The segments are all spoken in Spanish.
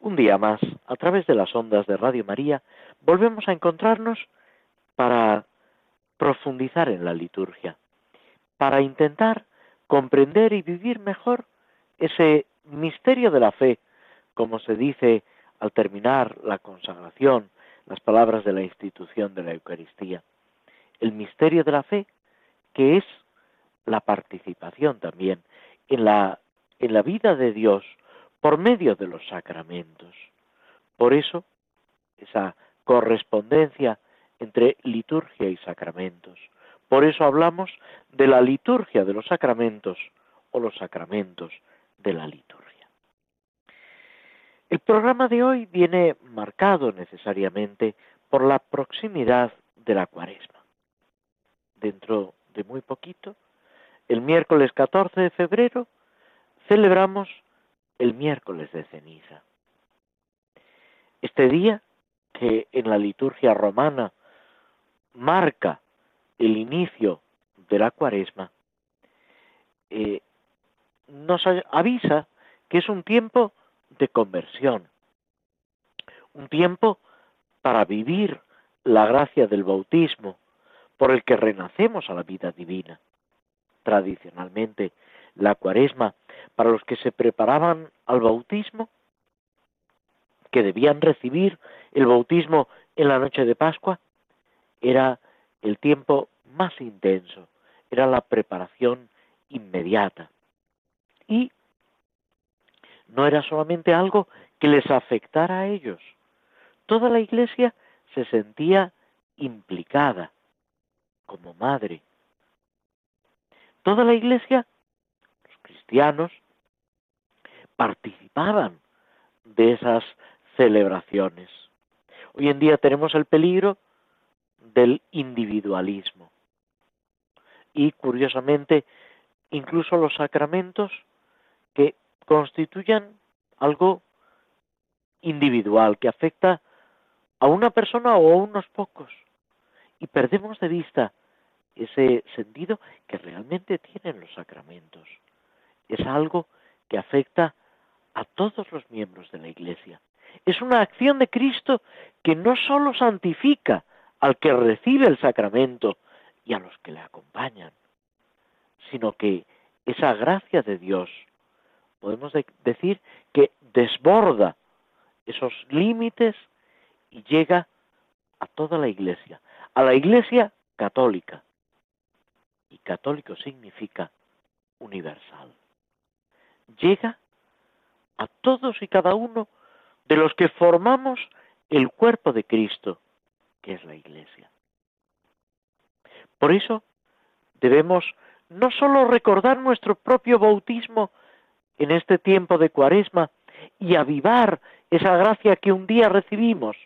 un día más, a través de las ondas de Radio María, volvemos a encontrarnos para profundizar en la liturgia, para intentar comprender y vivir mejor ese misterio de la fe, como se dice al terminar la consagración, las palabras de la institución de la Eucaristía. El misterio de la fe, que es la participación también en la, en la vida de Dios por medio de los sacramentos. Por eso, esa correspondencia entre liturgia y sacramentos. Por eso hablamos de la liturgia de los sacramentos o los sacramentos de la liturgia. El programa de hoy viene marcado necesariamente por la proximidad de la cuaresma. Dentro de muy poquito el miércoles 14 de febrero celebramos el miércoles de ceniza. Este día, que en la liturgia romana marca el inicio de la cuaresma, eh, nos avisa que es un tiempo de conversión, un tiempo para vivir la gracia del bautismo, por el que renacemos a la vida divina tradicionalmente la cuaresma para los que se preparaban al bautismo, que debían recibir el bautismo en la noche de Pascua, era el tiempo más intenso, era la preparación inmediata. Y no era solamente algo que les afectara a ellos, toda la iglesia se sentía implicada como madre, toda la iglesia, participaban de esas celebraciones. Hoy en día tenemos el peligro del individualismo. Y curiosamente, incluso los sacramentos que constituyan algo individual, que afecta a una persona o a unos pocos. Y perdemos de vista ese sentido que realmente tienen los sacramentos. Es algo que afecta a todos los miembros de la Iglesia. Es una acción de Cristo que no sólo santifica al que recibe el sacramento y a los que le acompañan, sino que esa gracia de Dios, podemos decir que desborda esos límites y llega a toda la Iglesia, a la Iglesia católica, y católico significa universal. Llega a todos y cada uno de los que formamos el cuerpo de Cristo, que es la Iglesia. Por eso debemos no sólo recordar nuestro propio bautismo en este tiempo de cuaresma y avivar esa gracia que un día recibimos,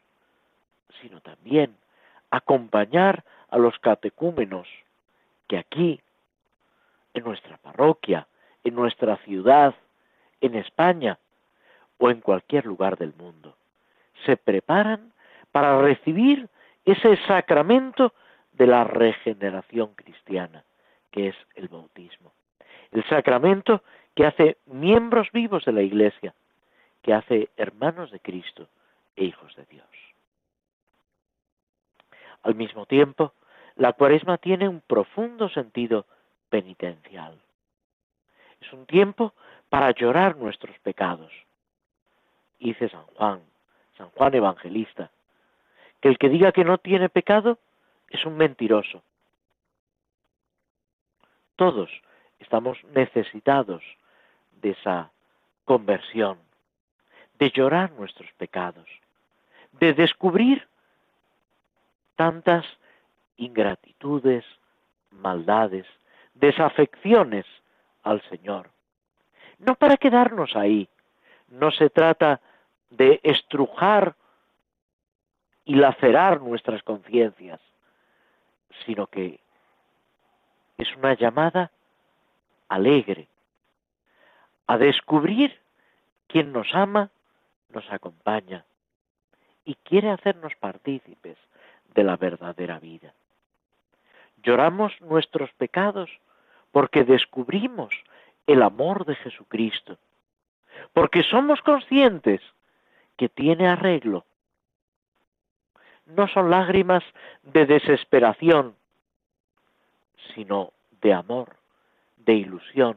sino también acompañar a los catecúmenos que aquí, en nuestra parroquia, en nuestra ciudad, en España o en cualquier lugar del mundo, se preparan para recibir ese sacramento de la regeneración cristiana, que es el bautismo. El sacramento que hace miembros vivos de la Iglesia, que hace hermanos de Cristo e hijos de Dios. Al mismo tiempo, la cuaresma tiene un profundo sentido penitencial. Es un tiempo para llorar nuestros pecados. Dice San Juan, San Juan Evangelista, que el que diga que no tiene pecado es un mentiroso. Todos estamos necesitados de esa conversión, de llorar nuestros pecados, de descubrir tantas ingratitudes, maldades, desafecciones al Señor. No para quedarnos ahí. No se trata de estrujar y lacerar nuestras conciencias, sino que es una llamada alegre a descubrir quién nos ama, nos acompaña y quiere hacernos partícipes de la verdadera vida. Lloramos nuestros pecados porque descubrimos el amor de Jesucristo, porque somos conscientes que tiene arreglo. No son lágrimas de desesperación, sino de amor, de ilusión,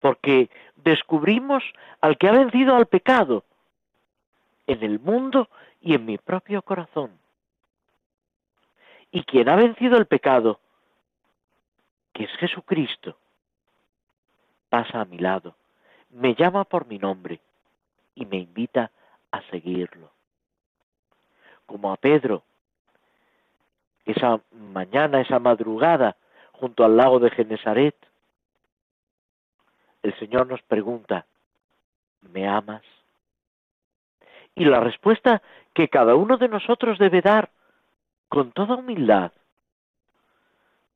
porque descubrimos al que ha vencido al pecado en el mundo y en mi propio corazón. Y quien ha vencido el pecado, que es Jesucristo, pasa a mi lado, me llama por mi nombre y me invita a seguirlo. Como a Pedro, esa mañana, esa madrugada, junto al lago de Genesaret, el Señor nos pregunta, ¿me amas? Y la respuesta que cada uno de nosotros debe dar con toda humildad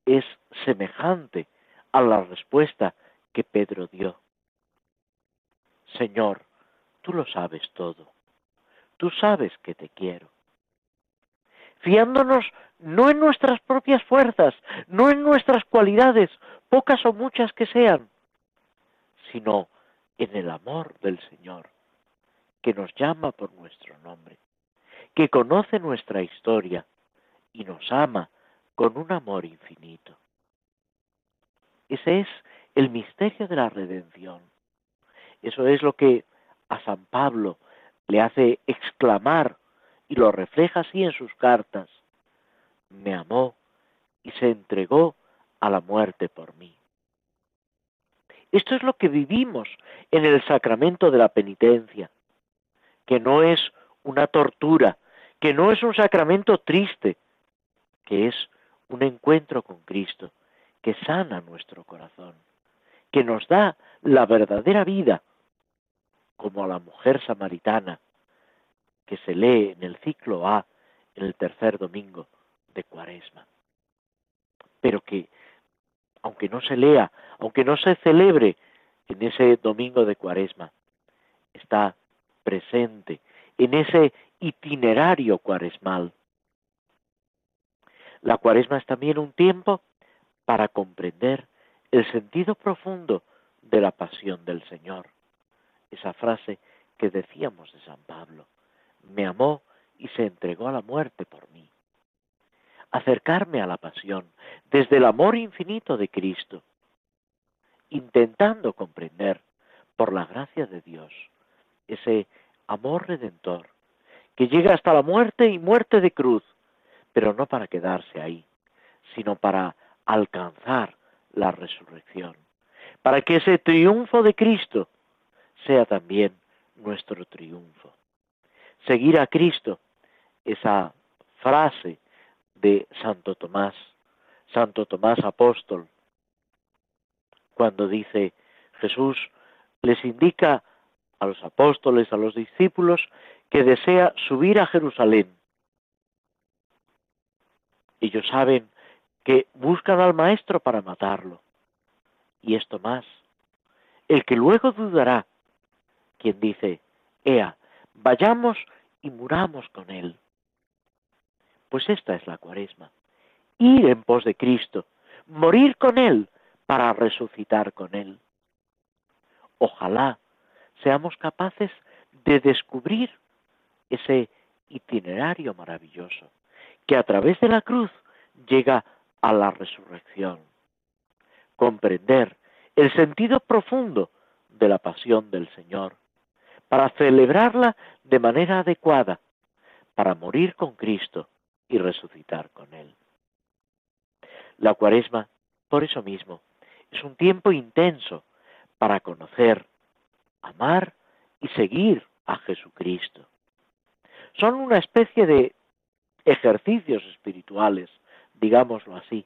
es semejante a la respuesta que Pedro dio. Señor, tú lo sabes todo. Tú sabes que te quiero. Fiándonos no en nuestras propias fuerzas, no en nuestras cualidades, pocas o muchas que sean, sino en el amor del Señor, que nos llama por nuestro nombre, que conoce nuestra historia y nos ama con un amor infinito. Ese es el misterio de la redención. Eso es lo que a San Pablo le hace exclamar y lo refleja así en sus cartas. Me amó y se entregó a la muerte por mí. Esto es lo que vivimos en el sacramento de la penitencia, que no es una tortura, que no es un sacramento triste, que es un encuentro con Cristo, que sana nuestro corazón, que nos da la verdadera vida, como a la mujer samaritana, que se lee en el ciclo A, en el tercer domingo de Cuaresma. Pero que aunque no se lea, aunque no se celebre en ese domingo de cuaresma, está presente en ese itinerario cuaresmal. La cuaresma es también un tiempo para comprender el sentido profundo de la pasión del Señor. Esa frase que decíamos de San Pablo, me amó y se entregó a la muerte por mí acercarme a la pasión desde el amor infinito de Cristo, intentando comprender, por la gracia de Dios, ese amor redentor que llega hasta la muerte y muerte de cruz, pero no para quedarse ahí, sino para alcanzar la resurrección, para que ese triunfo de Cristo sea también nuestro triunfo. Seguir a Cristo, esa frase de Santo Tomás, Santo Tomás apóstol, cuando dice Jesús les indica a los apóstoles, a los discípulos, que desea subir a Jerusalén. Ellos saben que buscan al Maestro para matarlo. Y esto más, el que luego dudará, quien dice, Ea, vayamos y muramos con él. Pues esta es la cuaresma. Ir en pos de Cristo, morir con Él para resucitar con Él. Ojalá seamos capaces de descubrir ese itinerario maravilloso que a través de la cruz llega a la resurrección. Comprender el sentido profundo de la pasión del Señor, para celebrarla de manera adecuada, para morir con Cristo y resucitar con Él. La cuaresma, por eso mismo, es un tiempo intenso para conocer, amar y seguir a Jesucristo. Son una especie de ejercicios espirituales, digámoslo así,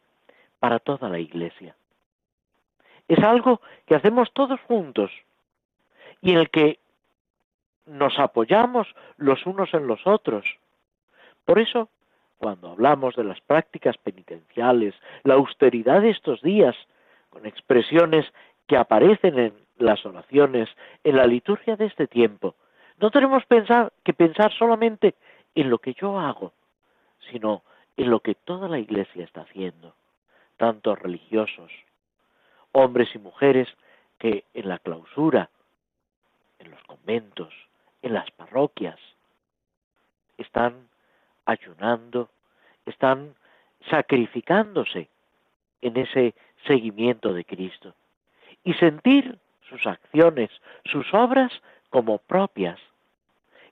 para toda la Iglesia. Es algo que hacemos todos juntos y en el que nos apoyamos los unos en los otros. Por eso, cuando hablamos de las prácticas penitenciales, la austeridad de estos días, con expresiones que aparecen en las oraciones, en la liturgia de este tiempo, no tenemos que pensar solamente en lo que yo hago, sino en lo que toda la Iglesia está haciendo, tanto religiosos, hombres y mujeres que en la clausura, en los conventos, en las parroquias, están ayunando, están sacrificándose en ese seguimiento de Cristo y sentir sus acciones, sus obras como propias.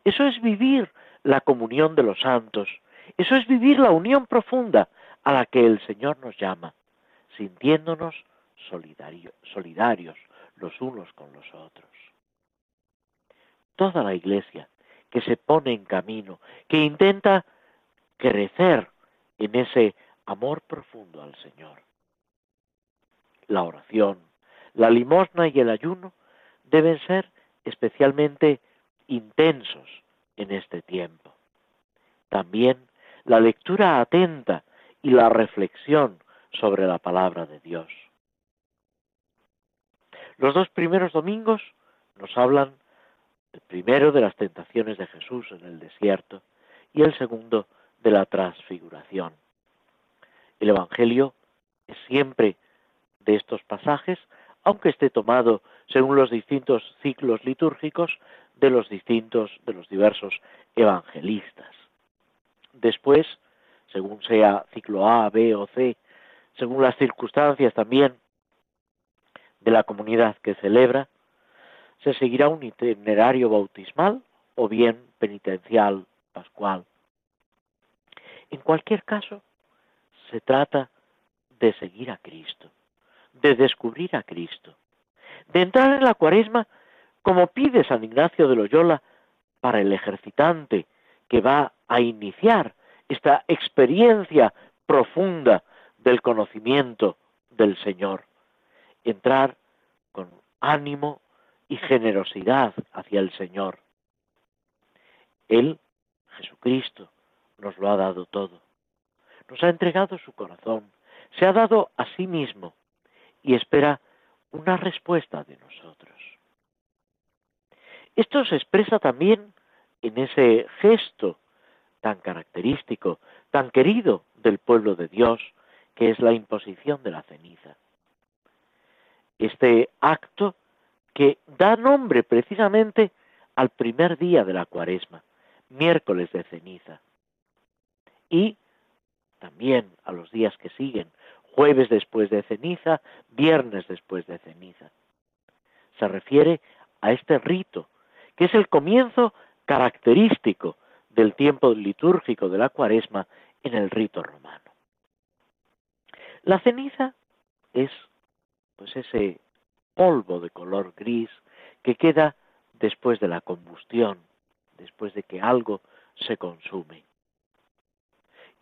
Eso es vivir la comunión de los santos, eso es vivir la unión profunda a la que el Señor nos llama, sintiéndonos solidarios los unos con los otros. Toda la Iglesia que se pone en camino, que intenta crecer en ese amor profundo al Señor. La oración, la limosna y el ayuno deben ser especialmente intensos en este tiempo. También la lectura atenta y la reflexión sobre la palabra de Dios. Los dos primeros domingos nos hablan el primero de las tentaciones de Jesús en el desierto y el segundo de la transfiguración. El Evangelio es siempre de estos pasajes, aunque esté tomado según los distintos ciclos litúrgicos de los distintos, de los diversos evangelistas. Después, según sea ciclo A, B o C, según las circunstancias también de la comunidad que celebra, se seguirá un itinerario bautismal o bien penitencial pascual. En cualquier caso, se trata de seguir a Cristo, de descubrir a Cristo, de entrar en la cuaresma como pide San Ignacio de Loyola para el ejercitante que va a iniciar esta experiencia profunda del conocimiento del Señor. Entrar con ánimo y generosidad hacia el Señor. Él, Jesucristo, nos lo ha dado todo. Nos ha entregado su corazón, se ha dado a sí mismo y espera una respuesta de nosotros. Esto se expresa también en ese gesto tan característico, tan querido del pueblo de Dios, que es la imposición de la ceniza. Este acto que da nombre precisamente al primer día de la cuaresma, miércoles de ceniza, y también a los días que siguen, jueves después de ceniza, viernes después de ceniza. Se refiere a este rito, que es el comienzo característico del tiempo litúrgico de la cuaresma en el rito romano. La ceniza es pues ese polvo de color gris que queda después de la combustión, después de que algo se consume.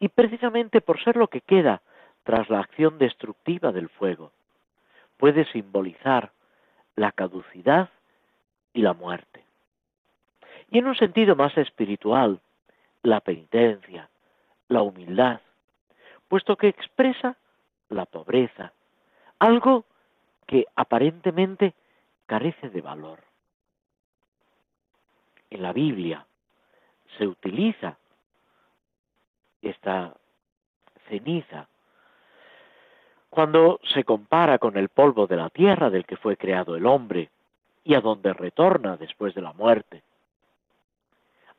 Y precisamente por ser lo que queda tras la acción destructiva del fuego, puede simbolizar la caducidad y la muerte. Y en un sentido más espiritual, la penitencia, la humildad, puesto que expresa la pobreza, algo que aparentemente carece de valor. En la Biblia se utiliza esta ceniza cuando se compara con el polvo de la tierra del que fue creado el hombre y a donde retorna después de la muerte.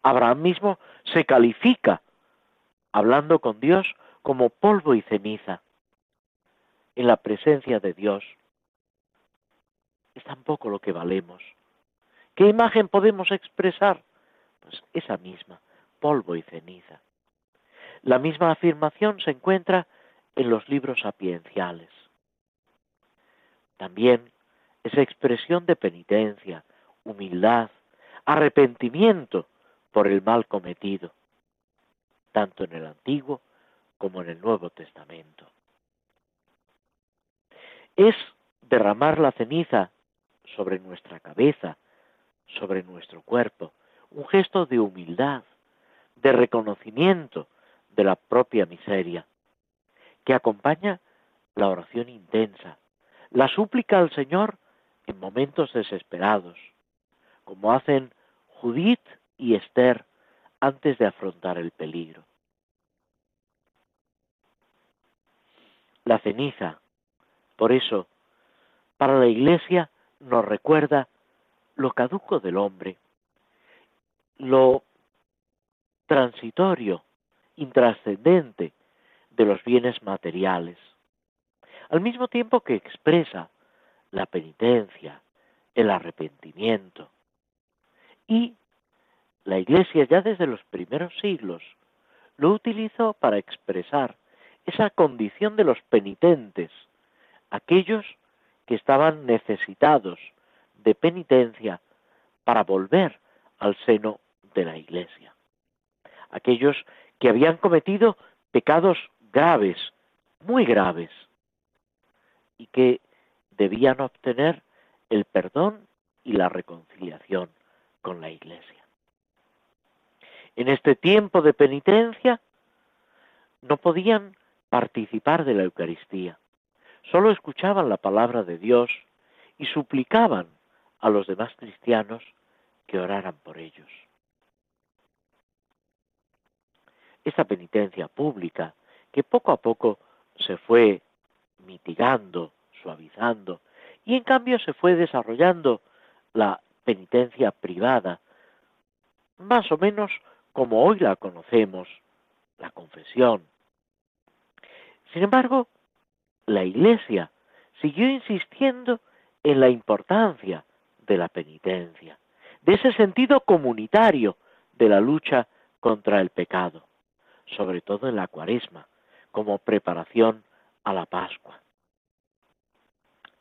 Abraham mismo se califica, hablando con Dios, como polvo y ceniza. En la presencia de Dios es tampoco lo que valemos. ¿Qué imagen podemos expresar? Pues esa misma, polvo y ceniza. La misma afirmación se encuentra en los libros sapienciales. También esa expresión de penitencia, humildad, arrepentimiento por el mal cometido, tanto en el Antiguo como en el Nuevo Testamento. Es derramar la ceniza sobre nuestra cabeza, sobre nuestro cuerpo, un gesto de humildad, de reconocimiento de la propia miseria, que acompaña la oración intensa, la súplica al Señor en momentos desesperados, como hacen Judith y Esther antes de afrontar el peligro. La ceniza, por eso, para la Iglesia nos recuerda lo caduco del hombre, lo transitorio, intrascendente de los bienes materiales, al mismo tiempo que expresa la penitencia, el arrepentimiento. Y la Iglesia ya desde los primeros siglos lo utilizó para expresar esa condición de los penitentes, aquellos que estaban necesitados de penitencia para volver al seno de la Iglesia. Aquellos que habían cometido pecados graves, muy graves, y que debían obtener el perdón y la reconciliación con la Iglesia. En este tiempo de penitencia no podían participar de la Eucaristía, solo escuchaban la palabra de Dios y suplicaban a los demás cristianos que oraran por ellos. Esta penitencia pública, que poco a poco se fue mitigando, suavizando, y en cambio se fue desarrollando la penitencia privada, más o menos como hoy la conocemos, la confesión. Sin embargo, la Iglesia siguió insistiendo en la importancia de la penitencia, de ese sentido comunitario de la lucha contra el pecado, sobre todo en la cuaresma, como preparación a la Pascua.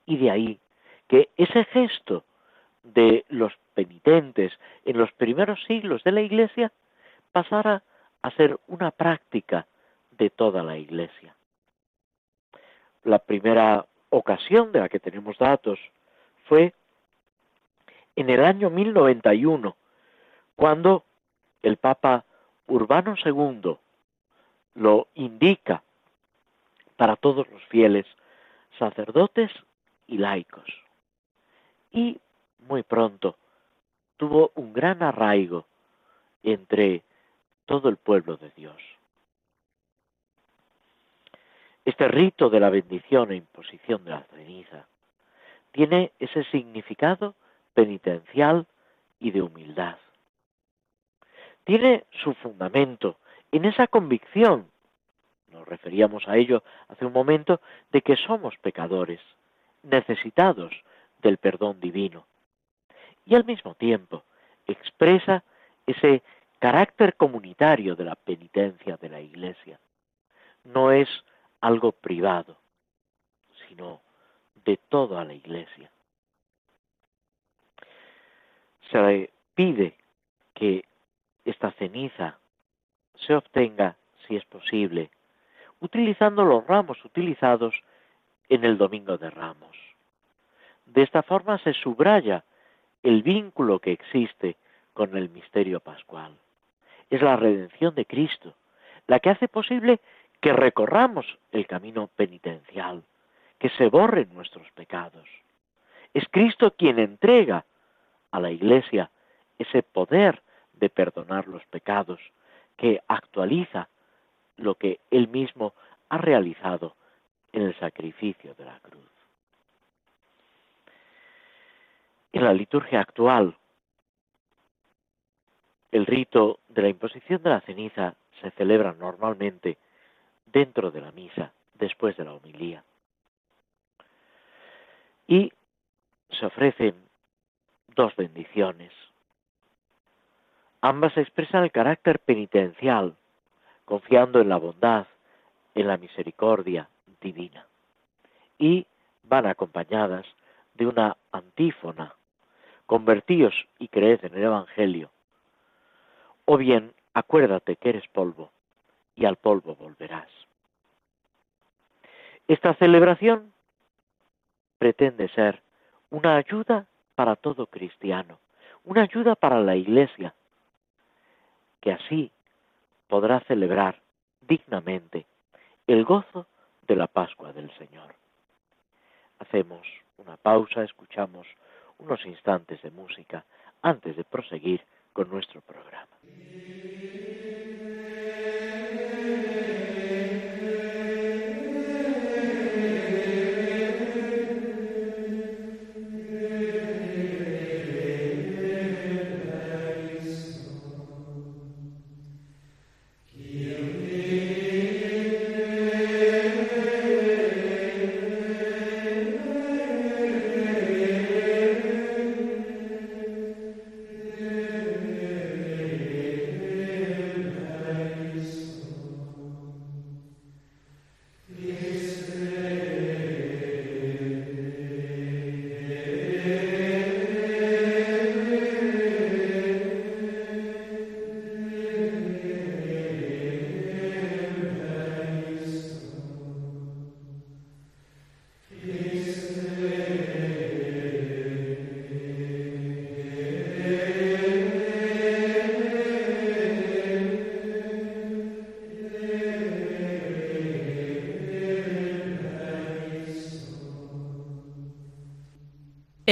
Y de ahí que ese gesto de los penitentes en los primeros siglos de la Iglesia pasara a ser una práctica de toda la Iglesia. La primera ocasión de la que tenemos datos fue en el año 1091, cuando el Papa Urbano II lo indica para todos los fieles, sacerdotes y laicos. Y muy pronto tuvo un gran arraigo entre todo el pueblo de Dios. Este rito de la bendición e imposición de la ceniza tiene ese significado penitencial y de humildad. Tiene su fundamento en esa convicción, nos referíamos a ello hace un momento, de que somos pecadores, necesitados del perdón divino. Y al mismo tiempo expresa ese carácter comunitario de la penitencia de la Iglesia. No es algo privado, sino de toda la Iglesia se pide que esta ceniza se obtenga, si es posible, utilizando los ramos utilizados en el Domingo de Ramos. De esta forma se subraya el vínculo que existe con el misterio pascual. Es la redención de Cristo la que hace posible que recorramos el camino penitencial, que se borren nuestros pecados. Es Cristo quien entrega a la Iglesia ese poder de perdonar los pecados que actualiza lo que Él mismo ha realizado en el sacrificio de la cruz. En la liturgia actual, el rito de la imposición de la ceniza se celebra normalmente dentro de la misa, después de la homilía. Y se ofrecen dos bendiciones. Ambas expresan el carácter penitencial, confiando en la bondad, en la misericordia divina. Y van acompañadas de una antífona, convertíos y creed en el Evangelio. O bien, acuérdate que eres polvo, y al polvo volverás. Esta celebración pretende ser una ayuda para todo cristiano, una ayuda para la Iglesia, que así podrá celebrar dignamente el gozo de la Pascua del Señor. Hacemos una pausa, escuchamos unos instantes de música antes de proseguir con nuestro programa.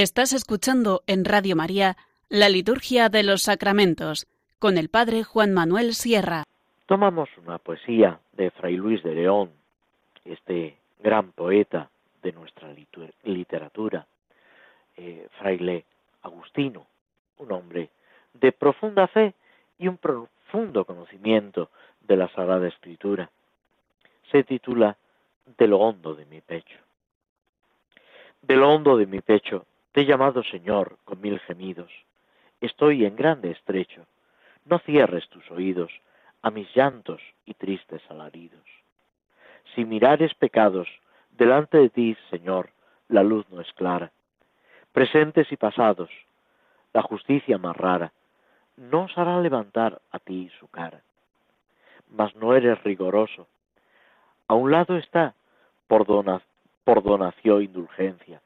Estás escuchando en Radio María la Liturgia de los Sacramentos con el Padre Juan Manuel Sierra. Tomamos una poesía de Fray Luis de León, este gran poeta de nuestra literatura, eh, fraile agustino, un hombre de profunda fe y un profundo conocimiento de la Sagrada Escritura. Se titula De lo hondo de mi pecho. De lo hondo de mi pecho te he llamado Señor con mil gemidos. Estoy en grande estrecho. No cierres tus oídos a mis llantos y tristes alaridos. Si mirares pecados, delante de ti, Señor, la luz no es clara. Presentes y pasados, la justicia más rara, no os hará levantar a ti su cara. Mas no eres rigoroso. A un lado está por, por donación indulgencia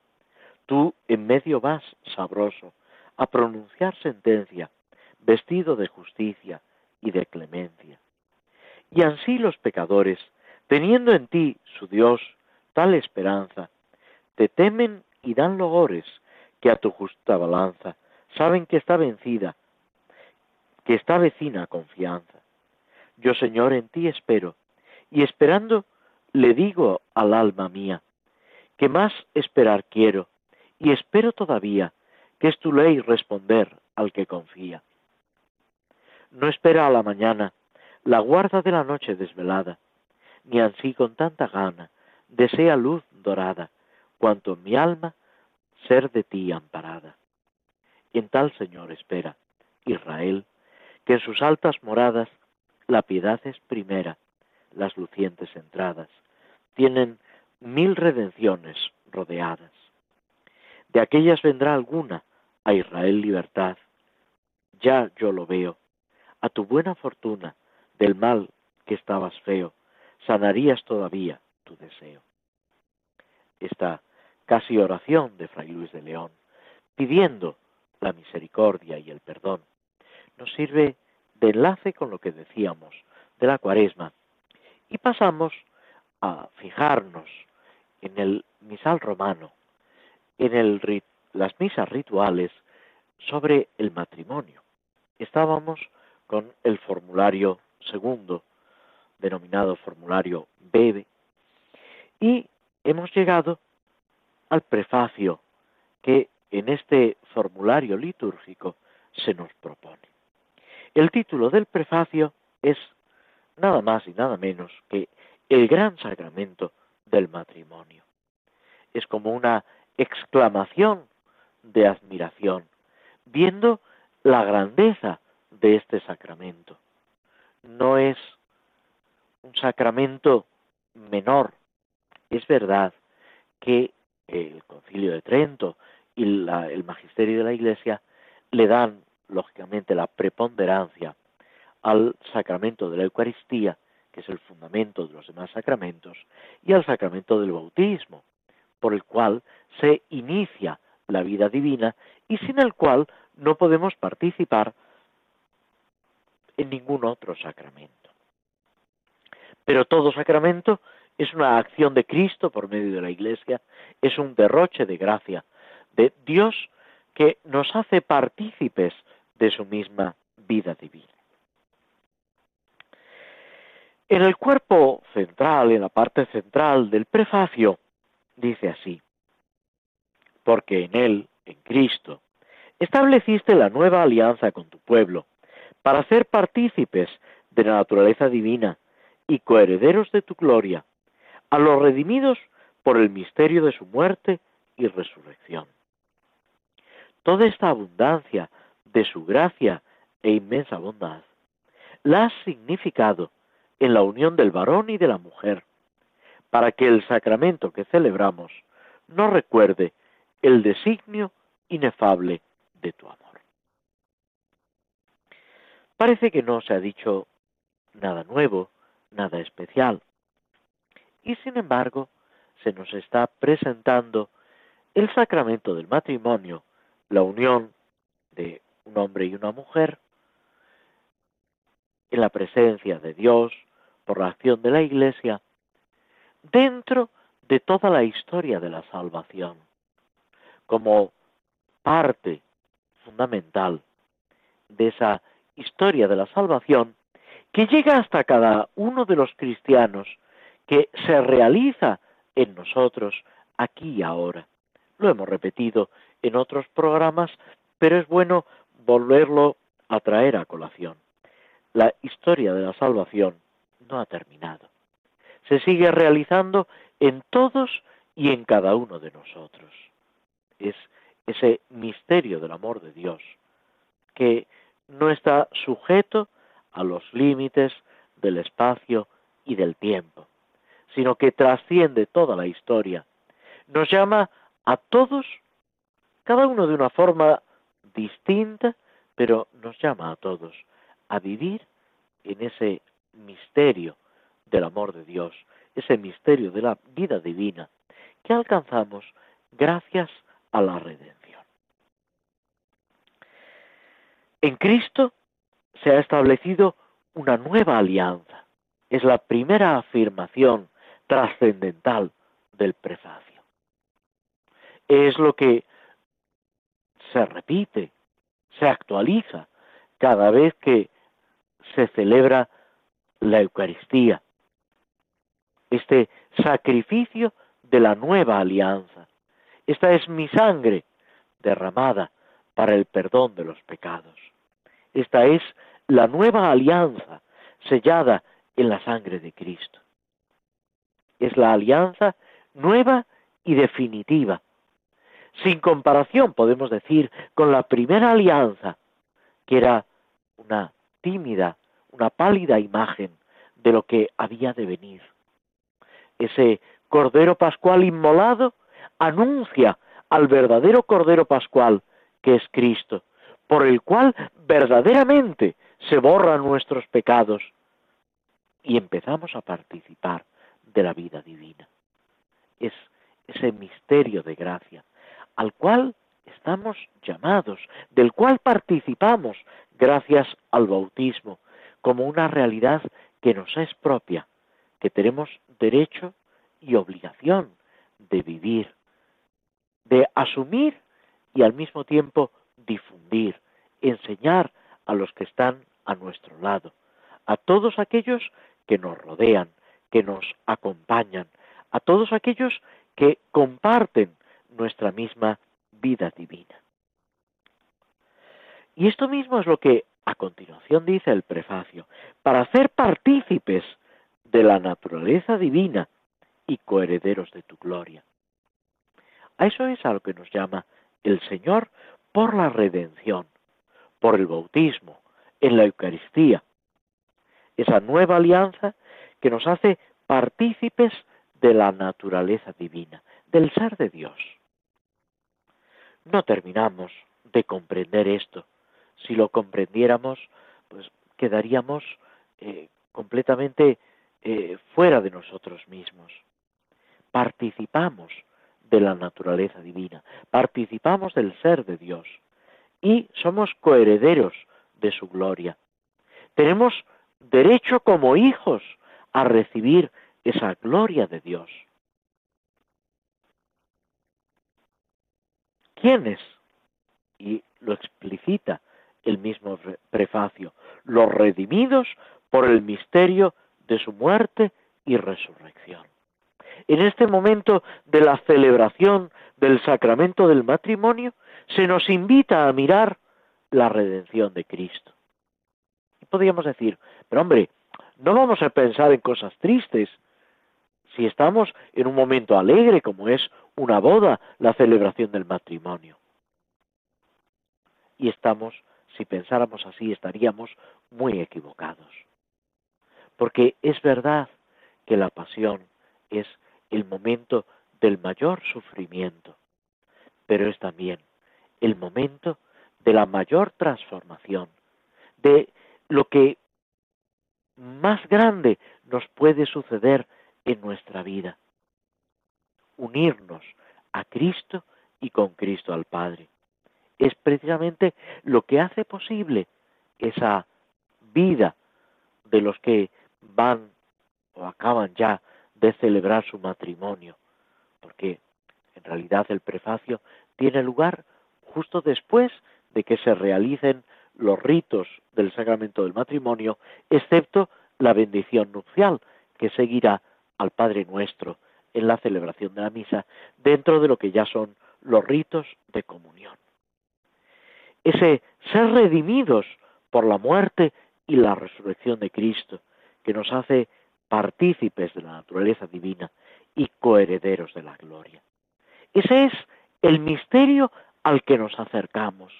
Tú en medio vas, sabroso, a pronunciar sentencia, vestido de justicia y de clemencia. Y ansí los pecadores, teniendo en ti, su Dios, tal esperanza, te temen y dan logores que a tu justa balanza saben que está vencida, que está vecina confianza. Yo, Señor, en ti espero, y esperando le digo al alma mía, que más esperar quiero, y espero todavía que es tu ley responder al que confía. No espera a la mañana, la guarda de la noche desvelada, ni ansí con tanta gana desea luz dorada, cuanto mi alma ser de ti amparada. En tal Señor espera Israel, que en sus altas moradas la piedad es primera, las lucientes entradas tienen mil redenciones rodeadas. De aquellas vendrá alguna, a Israel libertad. Ya yo lo veo. A tu buena fortuna, del mal que estabas feo, sanarías todavía tu deseo. Esta casi oración de Fray Luis de León, pidiendo la misericordia y el perdón, nos sirve de enlace con lo que decíamos de la cuaresma y pasamos a fijarnos en el misal romano, en las misas rituales sobre el matrimonio. Estábamos con el formulario segundo, denominado formulario Bebe, y hemos llegado al prefacio que en este formulario litúrgico se nos propone. El título del prefacio es nada más y nada menos que el gran sacramento del matrimonio. Es como una exclamación de admiración, viendo la grandeza de este sacramento. No es un sacramento menor. Es verdad que el concilio de Trento y el magisterio de la Iglesia le dan, lógicamente, la preponderancia al sacramento de la Eucaristía, que es el fundamento de los demás sacramentos, y al sacramento del bautismo, por el cual se inicia la vida divina y sin el cual no podemos participar en ningún otro sacramento. Pero todo sacramento es una acción de Cristo por medio de la Iglesia, es un derroche de gracia de Dios que nos hace partícipes de su misma vida divina. En el cuerpo central, en la parte central del prefacio, dice así, porque en Él, en Cristo, estableciste la nueva alianza con tu pueblo, para ser partícipes de la naturaleza divina y coherederos de tu gloria, a los redimidos por el misterio de su muerte y resurrección. Toda esta abundancia de su gracia e inmensa bondad la has significado en la unión del varón y de la mujer, para que el sacramento que celebramos no recuerde el designio inefable de tu amor. Parece que no se ha dicho nada nuevo, nada especial. Y sin embargo, se nos está presentando el sacramento del matrimonio, la unión de un hombre y una mujer, en la presencia de Dios, por la acción de la Iglesia, dentro de toda la historia de la salvación, como parte fundamental de esa historia de la salvación que llega hasta cada uno de los cristianos, que se realiza en nosotros aquí y ahora. Lo hemos repetido en otros programas, pero es bueno volverlo a traer a colación. La historia de la salvación no ha terminado. Se sigue realizando en todos y en cada uno de nosotros. Es ese misterio del amor de Dios que no está sujeto a los límites del espacio y del tiempo, sino que trasciende toda la historia. Nos llama a todos, cada uno de una forma distinta, pero nos llama a todos a vivir en ese misterio del amor de Dios, ese misterio de la vida divina que alcanzamos gracias a la redención. En Cristo se ha establecido una nueva alianza. Es la primera afirmación trascendental del prefacio. Es lo que se repite, se actualiza cada vez que se celebra la Eucaristía. Este sacrificio de la nueva alianza. Esta es mi sangre derramada para el perdón de los pecados. Esta es la nueva alianza sellada en la sangre de Cristo. Es la alianza nueva y definitiva. Sin comparación, podemos decir, con la primera alianza, que era una tímida, una pálida imagen de lo que había de venir. Ese Cordero Pascual inmolado anuncia al verdadero Cordero Pascual, que es Cristo, por el cual verdaderamente se borran nuestros pecados y empezamos a participar de la vida divina. Es ese misterio de gracia al cual estamos llamados, del cual participamos gracias al bautismo, como una realidad que nos es propia, que tenemos derecho y obligación de vivir, de asumir y al mismo tiempo difundir, enseñar a los que están a nuestro lado, a todos aquellos que nos rodean, que nos acompañan, a todos aquellos que comparten nuestra misma vida divina. Y esto mismo es lo que a continuación dice el prefacio, para hacer partícipes de la naturaleza divina y coherederos de tu gloria. A eso es a lo que nos llama el Señor por la redención, por el bautismo, en la Eucaristía. Esa nueva alianza que nos hace partícipes de la naturaleza divina, del ser de Dios. No terminamos de comprender esto. Si lo comprendiéramos, pues quedaríamos eh, completamente eh, fuera de nosotros mismos. Participamos de la naturaleza divina, participamos del ser de Dios y somos coherederos de su gloria. Tenemos derecho como hijos a recibir esa gloria de Dios. ¿Quiénes? Y lo explicita el mismo prefacio, los redimidos por el misterio de su muerte y resurrección. En este momento de la celebración del sacramento del matrimonio, se nos invita a mirar la redención de Cristo. Y podríamos decir, pero hombre, no vamos a pensar en cosas tristes. Si estamos en un momento alegre como es una boda, la celebración del matrimonio. Y estamos, si pensáramos así, estaríamos muy equivocados. Porque es verdad que la pasión es el momento del mayor sufrimiento, pero es también el momento de la mayor transformación, de lo que más grande nos puede suceder en nuestra vida. Unirnos a Cristo y con Cristo al Padre. Es precisamente lo que hace posible esa vida de los que van o acaban ya de celebrar su matrimonio, porque en realidad el prefacio tiene lugar justo después de que se realicen los ritos del sacramento del matrimonio, excepto la bendición nupcial, que seguirá al Padre Nuestro en la celebración de la misa, dentro de lo que ya son los ritos de comunión. Ese ser redimidos por la muerte y la resurrección de Cristo, que nos hace partícipes de la naturaleza divina y coherederos de la gloria. Ese es el misterio al que nos acercamos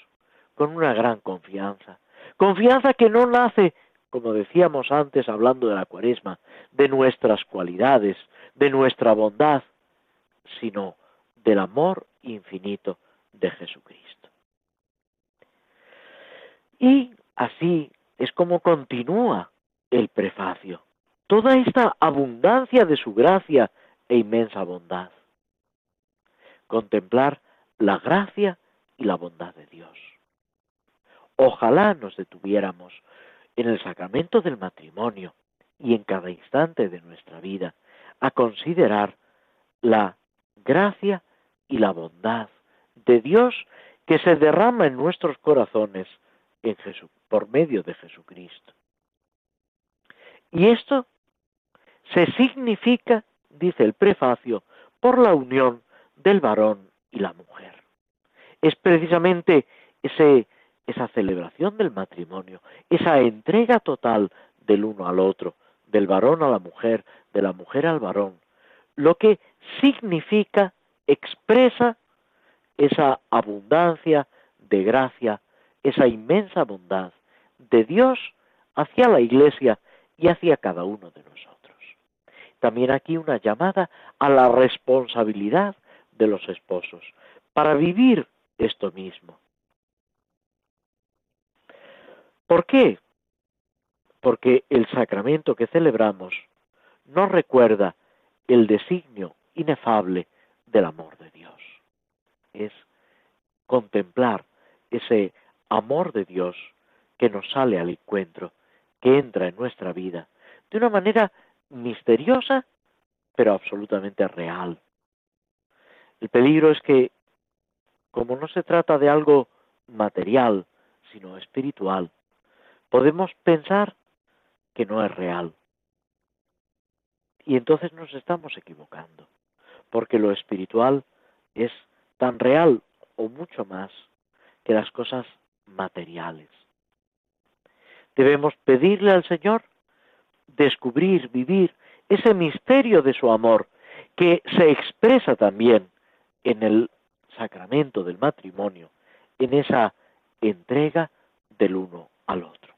con una gran confianza. Confianza que no nace, como decíamos antes hablando de la cuaresma, de nuestras cualidades, de nuestra bondad, sino del amor infinito de Jesucristo. Y así es como continúa el prefacio. Toda esta abundancia de su gracia e inmensa bondad. Contemplar la gracia y la bondad de Dios. Ojalá nos detuviéramos en el sacramento del matrimonio y en cada instante de nuestra vida a considerar la gracia y la bondad de Dios que se derrama en nuestros corazones en por medio de Jesucristo. Y esto se significa, dice el prefacio, por la unión del varón y la mujer. Es precisamente esa celebración del matrimonio, esa entrega total del uno al otro, del varón a la mujer, de la mujer al varón, lo que significa, expresa esa abundancia de gracia, esa inmensa bondad de Dios hacia la Iglesia y hacia cada uno de nosotros. También aquí una llamada a la responsabilidad de los esposos para vivir esto mismo. ¿Por qué? Porque el sacramento que celebramos nos recuerda el designio inefable del amor de Dios. Es contemplar ese amor de Dios que nos sale al encuentro, que entra en nuestra vida, de una manera misteriosa, pero absolutamente real. El peligro es que, como no se trata de algo material, sino espiritual, podemos pensar que no es real. Y entonces nos estamos equivocando, porque lo espiritual es tan real o mucho más que las cosas materiales. Debemos pedirle al Señor descubrir, vivir ese misterio de su amor que se expresa también en el sacramento del matrimonio, en esa entrega del uno al otro.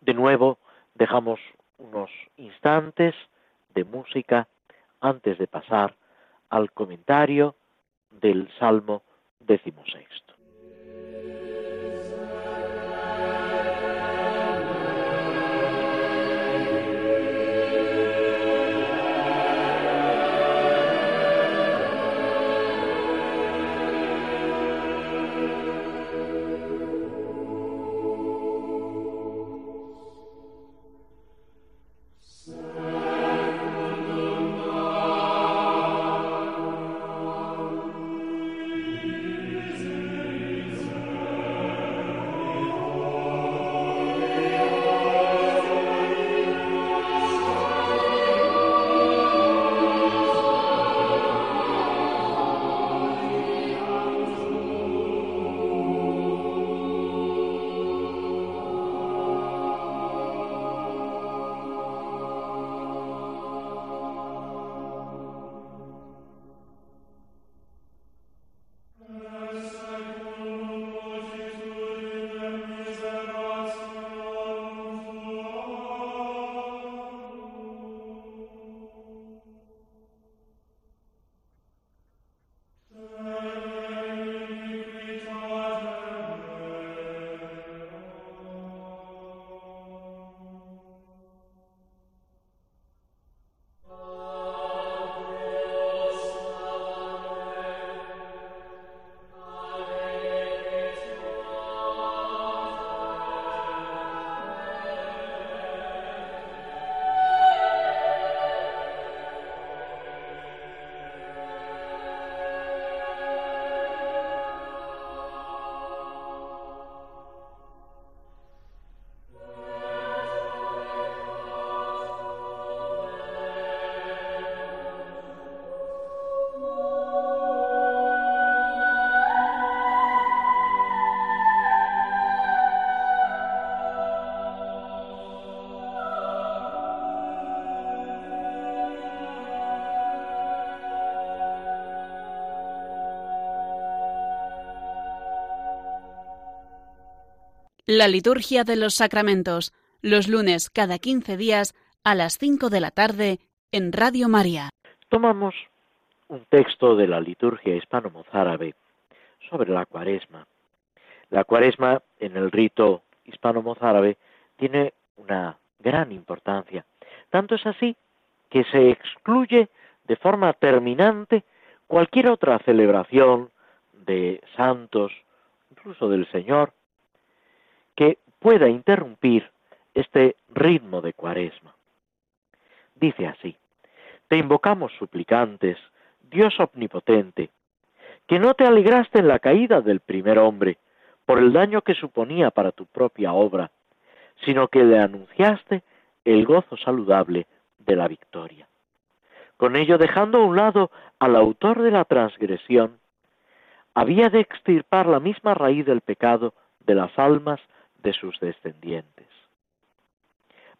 De nuevo, dejamos unos instantes de música antes de pasar al comentario del Salmo decimosexto. La liturgia de los sacramentos, los lunes cada 15 días a las 5 de la tarde en Radio María. Tomamos un texto de la liturgia hispano-mozárabe sobre la cuaresma. La cuaresma en el rito hispano-mozárabe tiene una gran importancia. Tanto es así que se excluye de forma terminante cualquier otra celebración de santos, incluso del Señor, que pueda interrumpir este ritmo de cuaresma. Dice así, te invocamos suplicantes, Dios omnipotente, que no te alegraste en la caída del primer hombre por el daño que suponía para tu propia obra, sino que le anunciaste el gozo saludable de la victoria. Con ello, dejando a un lado al autor de la transgresión, había de extirpar la misma raíz del pecado de las almas de sus descendientes,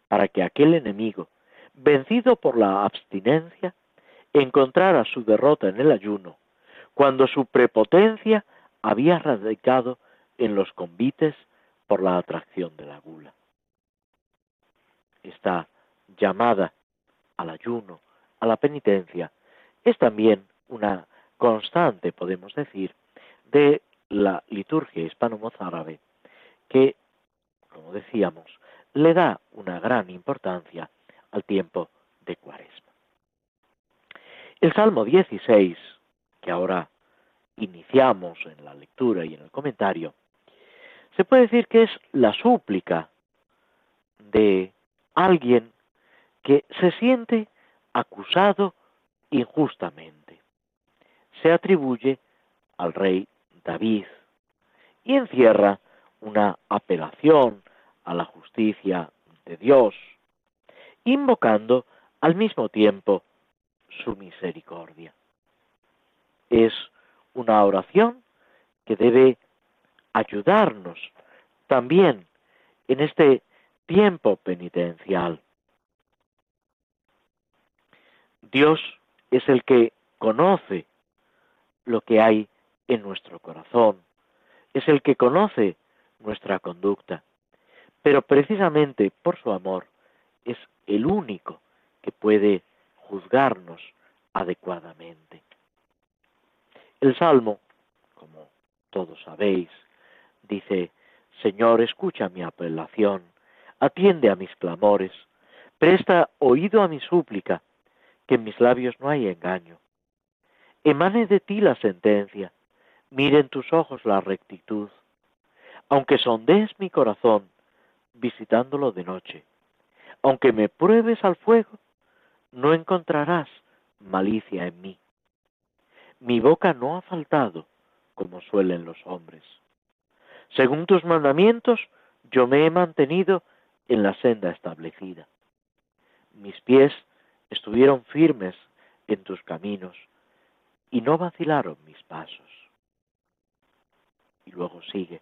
para que aquel enemigo, vencido por la abstinencia, encontrara su derrota en el ayuno, cuando su prepotencia había radicado en los convites por la atracción de la gula. Esta llamada al ayuno, a la penitencia, es también una constante, podemos decir, de la liturgia hispano-mozárabe, que, como decíamos, le da una gran importancia al tiempo de Cuaresma. El Salmo 16, que ahora iniciamos en la lectura y en el comentario, se puede decir que es la súplica de alguien que se siente acusado injustamente. Se atribuye al rey David y encierra una apelación a la justicia de Dios, invocando al mismo tiempo su misericordia. Es una oración que debe ayudarnos también en este tiempo penitencial. Dios es el que conoce lo que hay en nuestro corazón, es el que conoce nuestra conducta, pero precisamente por su amor es el único que puede juzgarnos adecuadamente. El Salmo, como todos sabéis, dice, Señor, escucha mi apelación, atiende a mis clamores, presta oído a mi súplica, que en mis labios no hay engaño. Emane de ti la sentencia, mire en tus ojos la rectitud, aunque sondees mi corazón, visitándolo de noche, aunque me pruebes al fuego, no encontrarás malicia en mí. Mi boca no ha faltado, como suelen los hombres. Según tus mandamientos, yo me he mantenido en la senda establecida. Mis pies estuvieron firmes en tus caminos y no vacilaron mis pasos. Y luego sigue,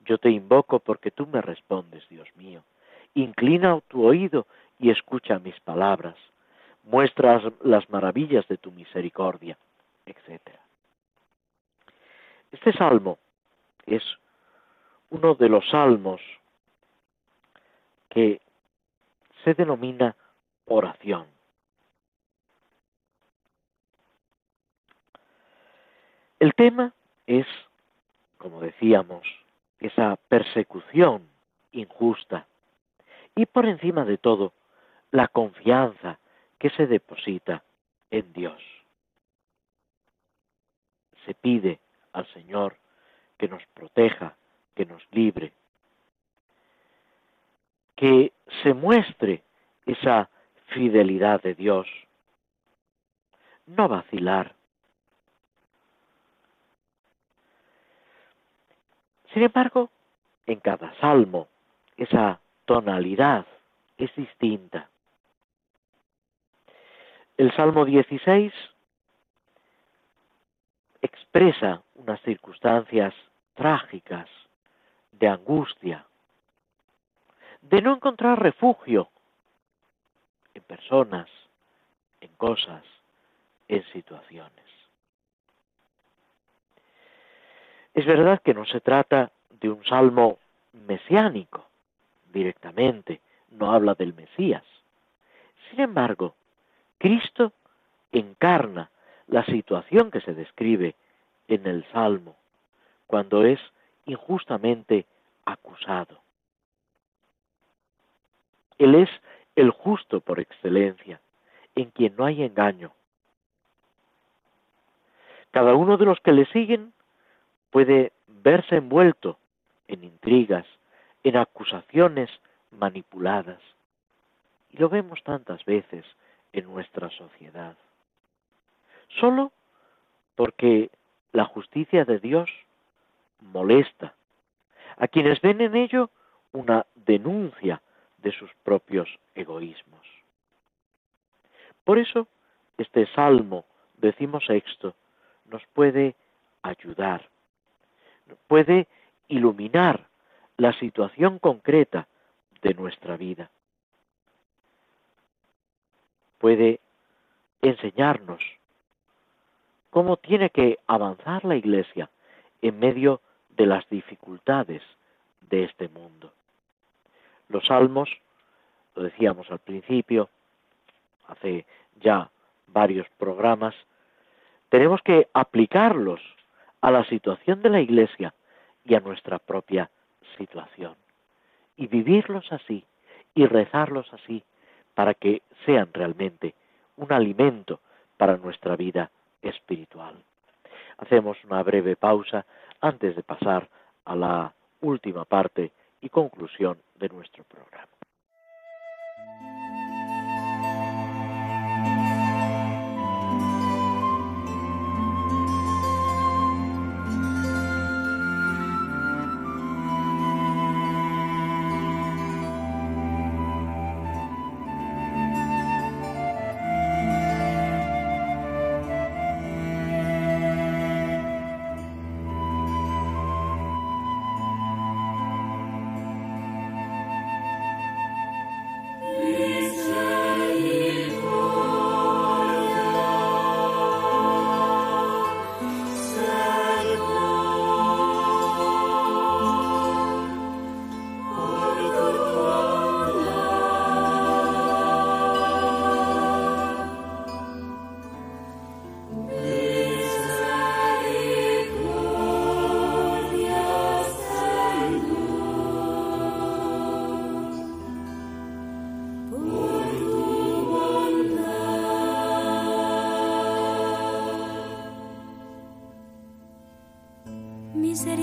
yo te invoco porque tú me respondes, Dios mío. Inclina tu oído y escucha mis palabras. Muestra las maravillas de tu misericordia, etc. Este salmo es uno de los salmos que se denomina oración. El tema es, como decíamos, esa persecución injusta y por encima de todo, la confianza que se deposita en Dios. Se pide al Señor que nos proteja, que nos libre, que se muestre esa fidelidad de Dios, no vacilar, Sin embargo, en cada salmo esa tonalidad es distinta. El Salmo 16 expresa unas circunstancias trágicas de angustia, de no encontrar refugio en personas, en cosas, en situaciones. Es verdad que no se trata de un salmo mesiánico directamente, no habla del Mesías. Sin embargo, Cristo encarna la situación que se describe en el Salmo, cuando es injustamente acusado. Él es el justo por excelencia, en quien no hay engaño. Cada uno de los que le siguen puede verse envuelto en intrigas, en acusaciones manipuladas. Y lo vemos tantas veces en nuestra sociedad. Solo porque la justicia de Dios molesta a quienes ven en ello una denuncia de sus propios egoísmos. Por eso, este salmo decimosexto nos puede ayudar, puede iluminar la situación concreta de nuestra vida. Puede enseñarnos cómo tiene que avanzar la Iglesia en medio de las dificultades de este mundo. Los salmos, lo decíamos al principio, hace ya varios programas, tenemos que aplicarlos a la situación de la Iglesia y a nuestra propia situación. Y vivirlos así y rezarlos así para que sean realmente un alimento para nuestra vida espiritual. Hacemos una breve pausa antes de pasar a la última parte y conclusión de nuestro programa.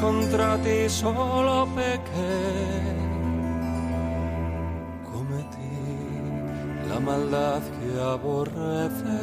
contra ti solo pequé. Cometí la maldad que aborrece.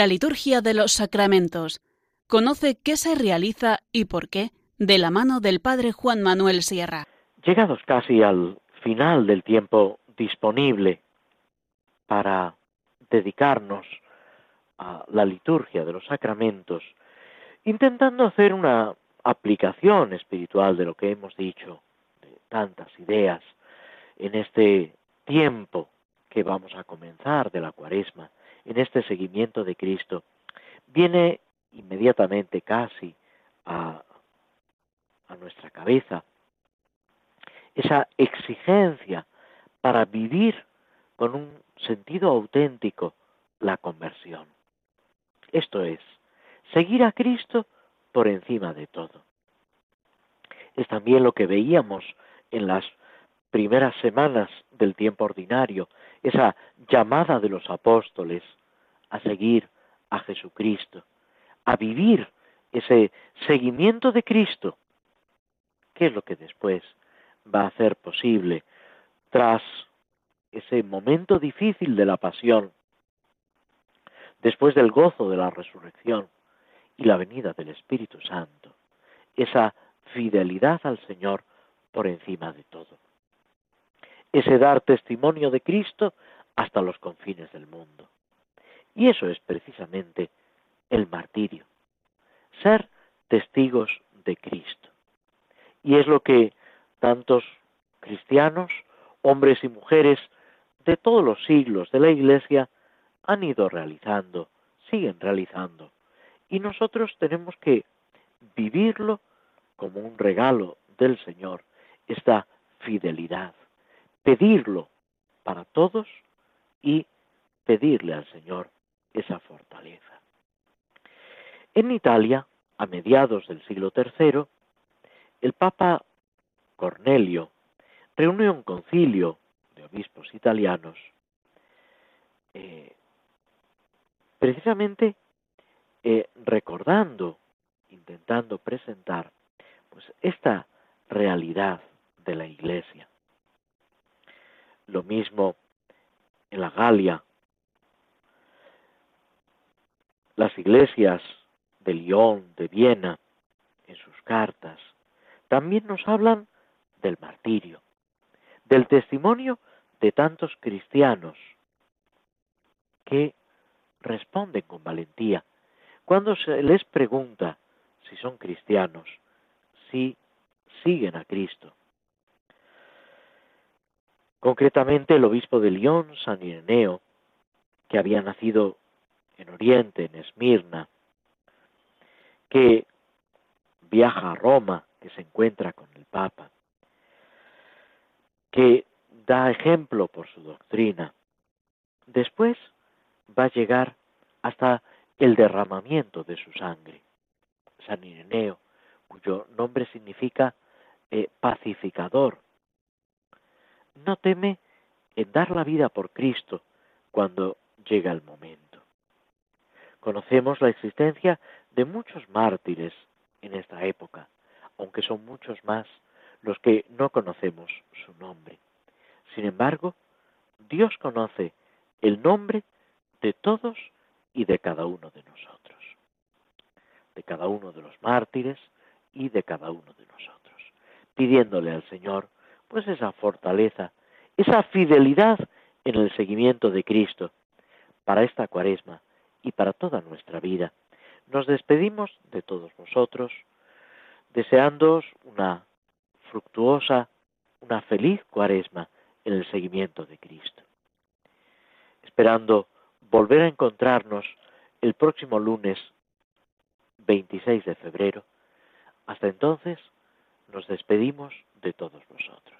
La liturgia de los sacramentos. Conoce qué se realiza y por qué de la mano del Padre Juan Manuel Sierra. Llegados casi al final del tiempo disponible para dedicarnos a la liturgia de los sacramentos, intentando hacer una aplicación espiritual de lo que hemos dicho, de tantas ideas, en este tiempo que vamos a comenzar de la cuaresma, en este seguimiento de Cristo, viene inmediatamente casi a, nuestra cabeza esa exigencia para vivir con un sentido auténtico la conversión. Esto es, seguir a Cristo por encima de todo. Es también lo que veíamos en las primeras semanas del tiempo ordinario, esa llamada de los apóstoles a seguir a Jesucristo, a vivir ese seguimiento de Cristo, que es lo que después va a hacer posible tras ese momento difícil de la pasión, después del gozo de la resurrección y la venida del Espíritu Santo, esa fidelidad al Señor por encima de todo. Ese dar testimonio de Cristo hasta los confines del mundo. Y eso es precisamente el martirio, ser testigos de Cristo. Y es lo que tantos cristianos, hombres y mujeres de todos los siglos de la Iglesia han ido realizando, siguen realizando. Y nosotros tenemos que vivirlo como un regalo del Señor, esta fidelidad, pedirlo para todos y pedirle al Señor esa fortaleza. En Italia, a mediados del siglo III, el Papa Cornelio reunió un concilio de obispos italianos eh, precisamente eh, recordando, intentando presentar pues esta realidad de la Iglesia. Lo mismo en la Galia, las iglesias de Lyon, de Viena, en sus cartas, también nos hablan del martirio, del testimonio de tantos cristianos que responden con valentía cuando se les pregunta si son cristianos, si siguen a Cristo. Concretamente el obispo de Lyon, San Ireneo, que había nacido en Oriente, en Esmirna, que viaja a Roma, que se encuentra con el Papa, que da ejemplo por su doctrina. Después va a llegar hasta el derramamiento de su sangre. San Ireneo, cuyo nombre significa eh, pacificador, no teme en dar la vida por Cristo cuando llega el momento. Conocemos la existencia de muchos mártires en esta época, aunque son muchos más los que no conocemos su nombre. Sin embargo, Dios conoce el nombre de todos y de cada uno de nosotros, de cada uno de los mártires y de cada uno de nosotros, pidiéndole al Señor pues esa fortaleza, esa fidelidad en el seguimiento de Cristo para esta cuaresma y para toda nuestra vida. Nos despedimos de todos vosotros, deseándoos una fructuosa, una feliz cuaresma en el seguimiento de Cristo. Esperando volver a encontrarnos el próximo lunes 26 de febrero. Hasta entonces nos despedimos de todos vosotros.